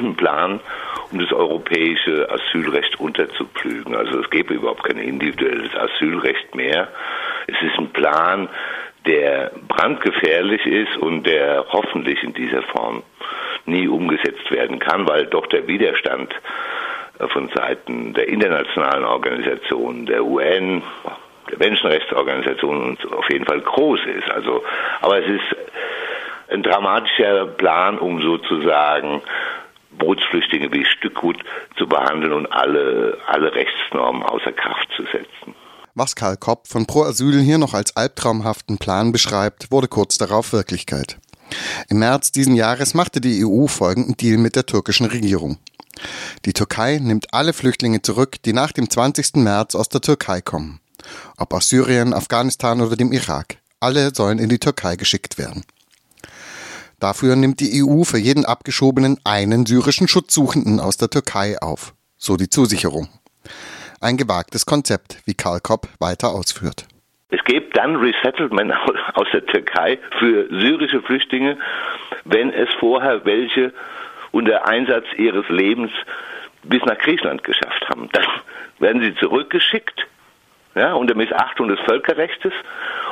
ein Plan, um das europäische Asylrecht unterzupflügen. Also es gäbe überhaupt kein individuelles Asylrecht mehr. Es ist ein Plan, der brandgefährlich ist und der hoffentlich in dieser Form nie umgesetzt werden kann, weil doch der Widerstand von Seiten der internationalen Organisationen, der UN, der Menschenrechtsorganisationen auf jeden Fall groß ist. Also, aber es ist ein dramatischer Plan, um sozusagen Bootsflüchtlinge wie Stückgut zu behandeln und alle, alle Rechtsnormen außer Kraft zu setzen. Was Karl Kopp von Pro Asyl hier noch als albtraumhaften Plan beschreibt, wurde kurz darauf Wirklichkeit. Im März diesen Jahres machte die EU folgenden Deal mit der türkischen Regierung. Die Türkei nimmt alle Flüchtlinge zurück, die nach dem 20. März aus der Türkei kommen. Ob aus Syrien, Afghanistan oder dem Irak. Alle sollen in die Türkei geschickt werden. Dafür nimmt die EU für jeden Abgeschobenen einen syrischen Schutzsuchenden aus der Türkei auf. So die Zusicherung. Ein gewagtes Konzept, wie Karl Kopp weiter ausführt. Es gibt dann Resettlement aus der Türkei für syrische Flüchtlinge, wenn es vorher welche unter Einsatz ihres Lebens bis nach Griechenland geschafft haben. Dann werden sie zurückgeschickt, ja, unter Missachtung des Völkerrechts,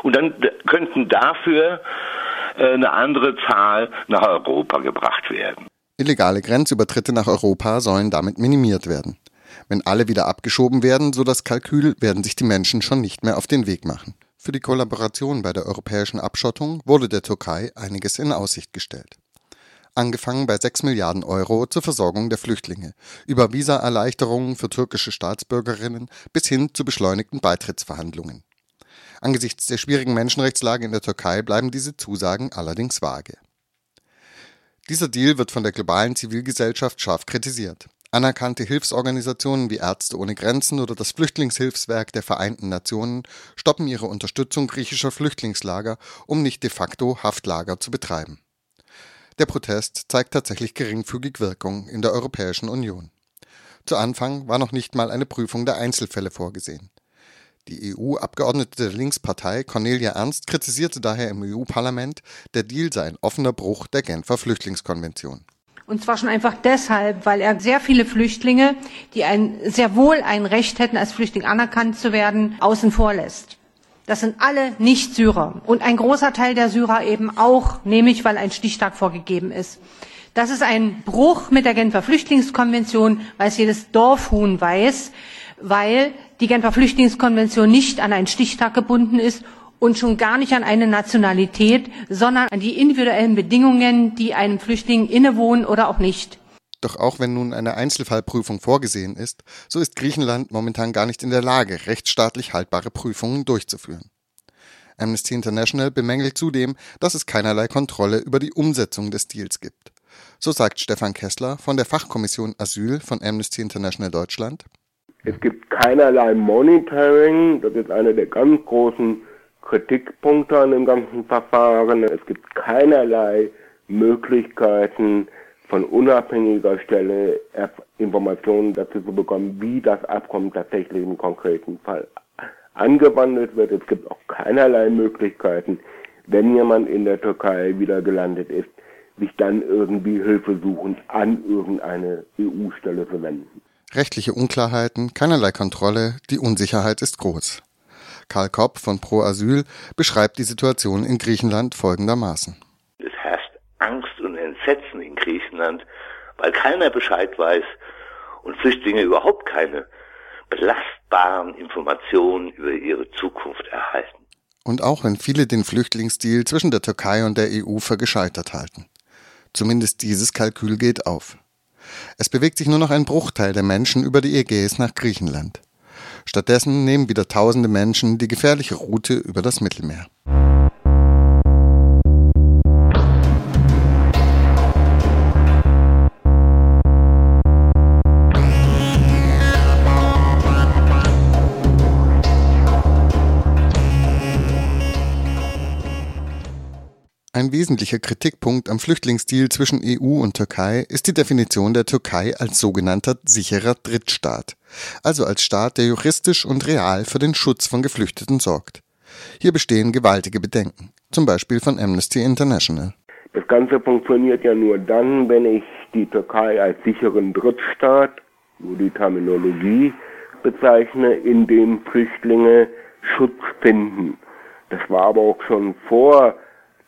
und dann könnten dafür eine andere Zahl nach Europa gebracht werden. Illegale Grenzübertritte nach Europa sollen damit minimiert werden. Wenn alle wieder abgeschoben werden, so das Kalkül, werden sich die Menschen schon nicht mehr auf den Weg machen. Für die Kollaboration bei der europäischen Abschottung wurde der Türkei einiges in Aussicht gestellt angefangen bei 6 Milliarden Euro zur Versorgung der Flüchtlinge, über Visaerleichterungen für türkische Staatsbürgerinnen bis hin zu beschleunigten Beitrittsverhandlungen. Angesichts der schwierigen Menschenrechtslage in der Türkei bleiben diese Zusagen allerdings vage. Dieser Deal wird von der globalen Zivilgesellschaft scharf kritisiert. Anerkannte Hilfsorganisationen wie Ärzte ohne Grenzen oder das Flüchtlingshilfswerk der Vereinten Nationen stoppen ihre Unterstützung griechischer Flüchtlingslager, um nicht de facto Haftlager zu betreiben. Der Protest zeigt tatsächlich geringfügig Wirkung in der Europäischen Union. Zu Anfang war noch nicht mal eine Prüfung der Einzelfälle vorgesehen. Die EU-Abgeordnete der Linkspartei Cornelia Ernst kritisierte daher im EU-Parlament, der Deal sei ein offener Bruch der Genfer Flüchtlingskonvention. Und zwar schon einfach deshalb, weil er sehr viele Flüchtlinge, die ein, sehr wohl ein Recht hätten, als Flüchtling anerkannt zu werden, außen vor lässt. Das sind alle Nicht-Syrer und ein großer Teil der Syrer eben auch, nämlich weil ein Stichtag vorgegeben ist. Das ist ein Bruch mit der Genfer Flüchtlingskonvention, weil es jedes Dorfhuhn weiß, weil die Genfer Flüchtlingskonvention nicht an einen Stichtag gebunden ist und schon gar nicht an eine Nationalität, sondern an die individuellen Bedingungen, die einem Flüchtling innewohnen oder auch nicht. Doch auch wenn nun eine Einzelfallprüfung vorgesehen ist, so ist Griechenland momentan gar nicht in der Lage, rechtsstaatlich haltbare Prüfungen durchzuführen. Amnesty International bemängelt zudem, dass es keinerlei Kontrolle über die Umsetzung des Deals gibt. So sagt Stefan Kessler von der Fachkommission Asyl von Amnesty International Deutschland. Es gibt keinerlei Monitoring, das ist einer der ganz großen Kritikpunkte an dem ganzen Verfahren. Es gibt keinerlei Möglichkeiten, von unabhängiger Stelle Informationen dazu zu bekommen, wie das Abkommen tatsächlich im konkreten Fall angewandt wird. Es gibt auch keinerlei Möglichkeiten, wenn jemand in der Türkei wieder gelandet ist, sich dann irgendwie Hilfe suchen an irgendeine EU-Stelle zu wenden. Rechtliche Unklarheiten, keinerlei Kontrolle, die Unsicherheit ist groß. Karl Kopp von Pro Asyl beschreibt die Situation in Griechenland folgendermaßen. Es herrscht Angst und Entsetzen in Griechenland, weil keiner Bescheid weiß und Flüchtlinge überhaupt keine belastbaren Informationen über ihre Zukunft erhalten. Und auch wenn viele den Flüchtlingsdeal zwischen der Türkei und der EU für gescheitert halten. Zumindest dieses Kalkül geht auf. Es bewegt sich nur noch ein Bruchteil der Menschen über die Ägäis nach Griechenland. Stattdessen nehmen wieder tausende Menschen die gefährliche Route über das Mittelmeer. Ein wesentlicher Kritikpunkt am Flüchtlingsdeal zwischen EU und Türkei ist die Definition der Türkei als sogenannter sicherer Drittstaat, also als Staat, der juristisch und real für den Schutz von Geflüchteten sorgt. Hier bestehen gewaltige Bedenken, zum Beispiel von Amnesty International. Das Ganze funktioniert ja nur dann, wenn ich die Türkei als sicheren Drittstaat, wo die Terminologie bezeichne, in dem Flüchtlinge Schutz finden. Das war aber auch schon vor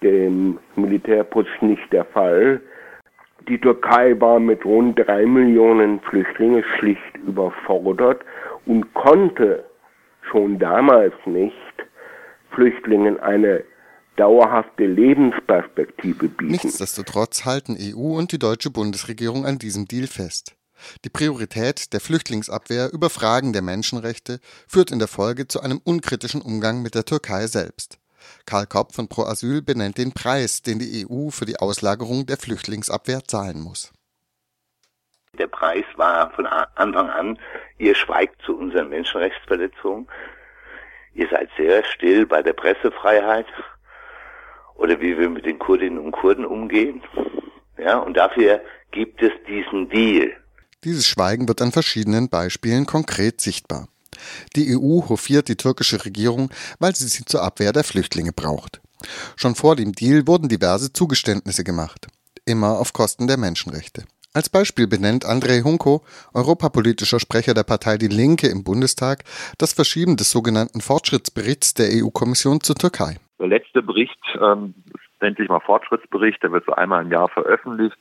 dem Militärputsch nicht der Fall. Die Türkei war mit rund drei Millionen Flüchtlingen schlicht überfordert und konnte schon damals nicht Flüchtlingen eine dauerhafte Lebensperspektive bieten. Nichtsdestotrotz halten EU und die deutsche Bundesregierung an diesem Deal fest. Die Priorität der Flüchtlingsabwehr über Fragen der Menschenrechte führt in der Folge zu einem unkritischen Umgang mit der Türkei selbst. Karl Kopp von Pro Asyl benennt den Preis, den die EU für die Auslagerung der Flüchtlingsabwehr zahlen muss. Der Preis war von Anfang an, ihr schweigt zu unseren Menschenrechtsverletzungen, ihr seid sehr still bei der Pressefreiheit oder wie wir mit den Kurdinnen und Kurden umgehen. Ja, und dafür gibt es diesen Deal. Dieses Schweigen wird an verschiedenen Beispielen konkret sichtbar. Die EU hofiert die türkische Regierung, weil sie sie zur Abwehr der Flüchtlinge braucht. Schon vor dem Deal wurden diverse Zugeständnisse gemacht, immer auf Kosten der Menschenrechte. Als Beispiel benennt Andrei Hunko, europapolitischer Sprecher der Partei Die Linke im Bundestag, das Verschieben des sogenannten Fortschrittsberichts der EU-Kommission zur Türkei. Der letzte Bericht, ähm, nennt sich mal Fortschrittsbericht, der wird so einmal im Jahr veröffentlicht.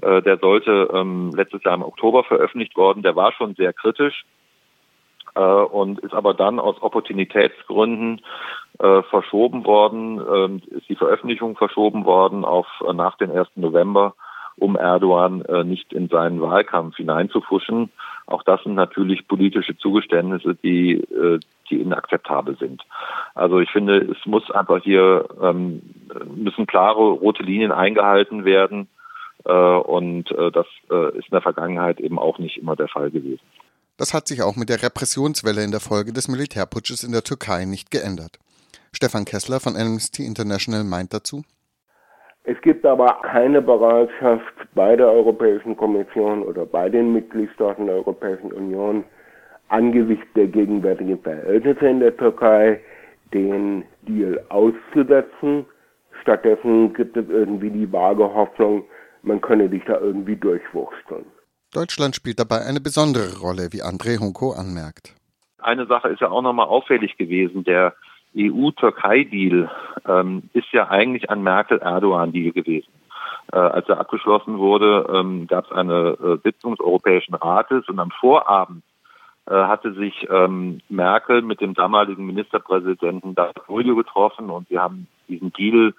Äh, der sollte ähm, letztes Jahr im Oktober veröffentlicht worden. Der war schon sehr kritisch äh, und ist aber dann aus Opportunitätsgründen äh, verschoben worden, äh, ist die Veröffentlichung verschoben worden auf äh, nach den 1. November, um Erdogan äh, nicht in seinen Wahlkampf hineinzufuschen. Auch das sind natürlich politische Zugeständnisse, die, äh, die inakzeptabel sind. Also ich finde, es muss einfach hier ähm, müssen klare rote Linien eingehalten werden. Äh, und äh, das äh, ist in der Vergangenheit eben auch nicht immer der Fall gewesen. Das hat sich auch mit der Repressionswelle in der Folge des Militärputsches in der Türkei nicht geändert. Stefan Kessler von Amnesty International meint dazu. Es gibt aber keine Bereitschaft bei der Europäischen Kommission oder bei den Mitgliedstaaten der Europäischen Union angesichts der gegenwärtigen Verhältnisse in der Türkei den Deal auszusetzen. Stattdessen gibt es irgendwie die vage Hoffnung, man könne sich da irgendwie durchwursteln. Deutschland spielt dabei eine besondere Rolle, wie André Hunko anmerkt. Eine Sache ist ja auch nochmal auffällig gewesen. Der EU-Türkei-Deal ähm, ist ja eigentlich ein Merkel-Erdogan-Deal gewesen. Äh, als er abgeschlossen wurde, ähm, gab es eine äh, Sitzung des Europäischen Rates und am Vorabend äh, hatte sich ähm, Merkel mit dem damaligen Ministerpräsidenten Davutoglu getroffen und sie haben diesen Deal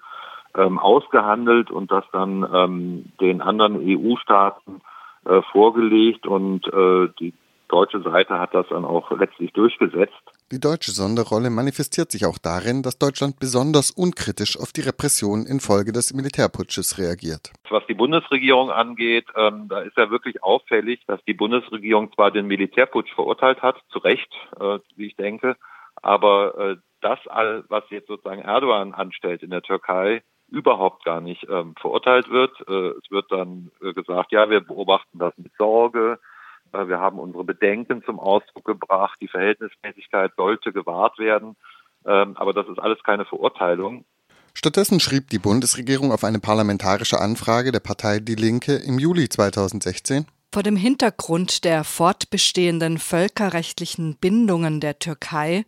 ähm, ausgehandelt und das dann ähm, den anderen EU-Staaten äh, vorgelegt und äh, die deutsche Seite hat das dann auch letztlich durchgesetzt. Die deutsche Sonderrolle manifestiert sich auch darin, dass Deutschland besonders unkritisch auf die Repression infolge des Militärputsches reagiert. Was die Bundesregierung angeht, ähm, da ist ja wirklich auffällig, dass die Bundesregierung zwar den Militärputsch verurteilt hat, zu Recht, äh, wie ich denke, aber äh, das, all, was jetzt sozusagen Erdogan anstellt in der Türkei, überhaupt gar nicht ähm, verurteilt wird. Äh, es wird dann äh, gesagt, ja, wir beobachten das mit Sorge. Äh, wir haben unsere Bedenken zum Ausdruck gebracht. Die Verhältnismäßigkeit sollte gewahrt werden. Ähm, aber das ist alles keine Verurteilung. Stattdessen schrieb die Bundesregierung auf eine parlamentarische Anfrage der Partei Die Linke im Juli 2016 vor dem Hintergrund der fortbestehenden völkerrechtlichen Bindungen der Türkei,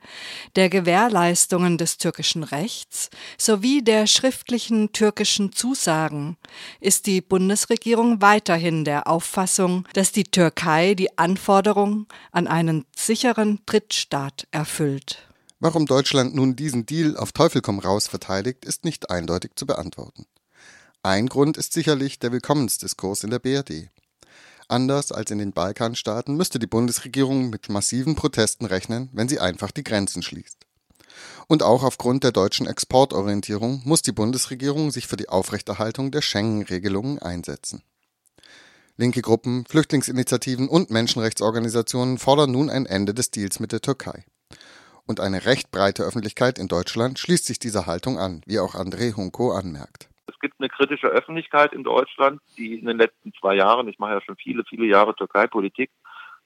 der Gewährleistungen des türkischen Rechts sowie der schriftlichen türkischen Zusagen ist die Bundesregierung weiterhin der Auffassung, dass die Türkei die Anforderung an einen sicheren Drittstaat erfüllt. Warum Deutschland nun diesen Deal auf Teufel komm raus verteidigt, ist nicht eindeutig zu beantworten. Ein Grund ist sicherlich der Willkommensdiskurs in der BRD. Anders als in den Balkanstaaten müsste die Bundesregierung mit massiven Protesten rechnen, wenn sie einfach die Grenzen schließt. Und auch aufgrund der deutschen Exportorientierung muss die Bundesregierung sich für die Aufrechterhaltung der Schengen-Regelungen einsetzen. Linke Gruppen, Flüchtlingsinitiativen und Menschenrechtsorganisationen fordern nun ein Ende des Deals mit der Türkei. Und eine recht breite Öffentlichkeit in Deutschland schließt sich dieser Haltung an, wie auch André Hunko anmerkt. Es gibt eine kritische Öffentlichkeit in Deutschland, die in den letzten zwei Jahren, ich mache ja schon viele, viele Jahre Türkei-Politik,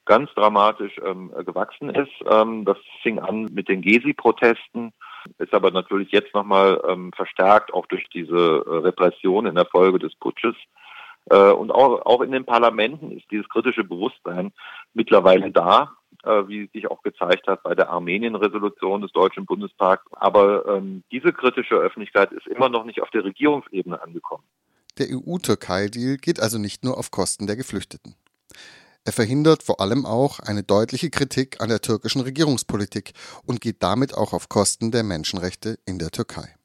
ganz dramatisch ähm, gewachsen ist. Ähm, das fing an mit den Gezi-Protesten, ist aber natürlich jetzt nochmal ähm, verstärkt, auch durch diese äh, Repression in der Folge des Putsches. Äh, und auch, auch in den Parlamenten ist dieses kritische Bewusstsein mittlerweile da, wie sich auch gezeigt hat bei der Armenien-Resolution des Deutschen Bundestags. Aber ähm, diese kritische Öffentlichkeit ist immer noch nicht auf der Regierungsebene angekommen. Der EU-Türkei-Deal geht also nicht nur auf Kosten der Geflüchteten. Er verhindert vor allem auch eine deutliche Kritik an der türkischen Regierungspolitik und geht damit auch auf Kosten der Menschenrechte in der Türkei.